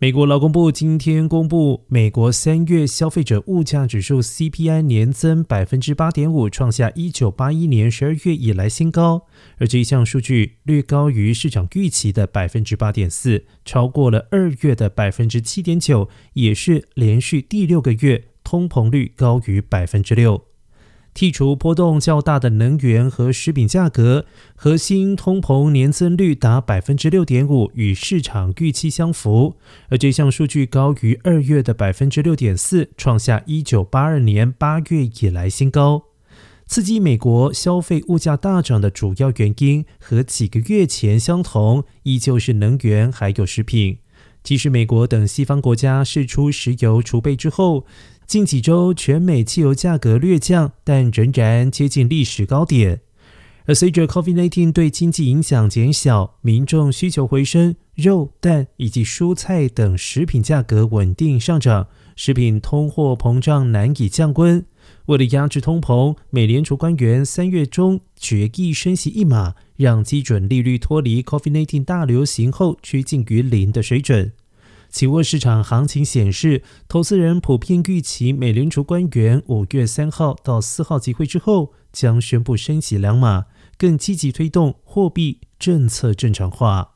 美国劳工部今天公布，美国三月消费者物价指数 CPI 年增百分之八点五，创下一九八一年十二月以来新高。而这一项数据略高于市场预期的百分之八点四，超过了二月的百分之七点九，也是连续第六个月通膨率高于百分之六。剔除波动较大的能源和食品价格，核心通膨年增率达百分之六点五，与市场预期相符。而这项数据高于二月的百分之六点四，创下一九八二年八月以来新高。刺激美国消费物价大涨的主要原因和几个月前相同，依旧是能源还有食品。即使美国等西方国家释出石油储备之后，近几周，全美汽油价格略降，但仍然接近历史高点。而随着 COVID-19 对经济影响减小，民众需求回升，肉、蛋以及蔬菜等食品价格稳定上涨，食品通货膨胀难以降温。为了压制通膨，美联储官员三月中决议升息一码，让基准利率脱离 COVID-19 大流行后趋近于零的水准。期货市场行情显示，投资人普遍预期美联储官员五月三号到四号集会之后将宣布升息两码，更积极推动货币政策正常化。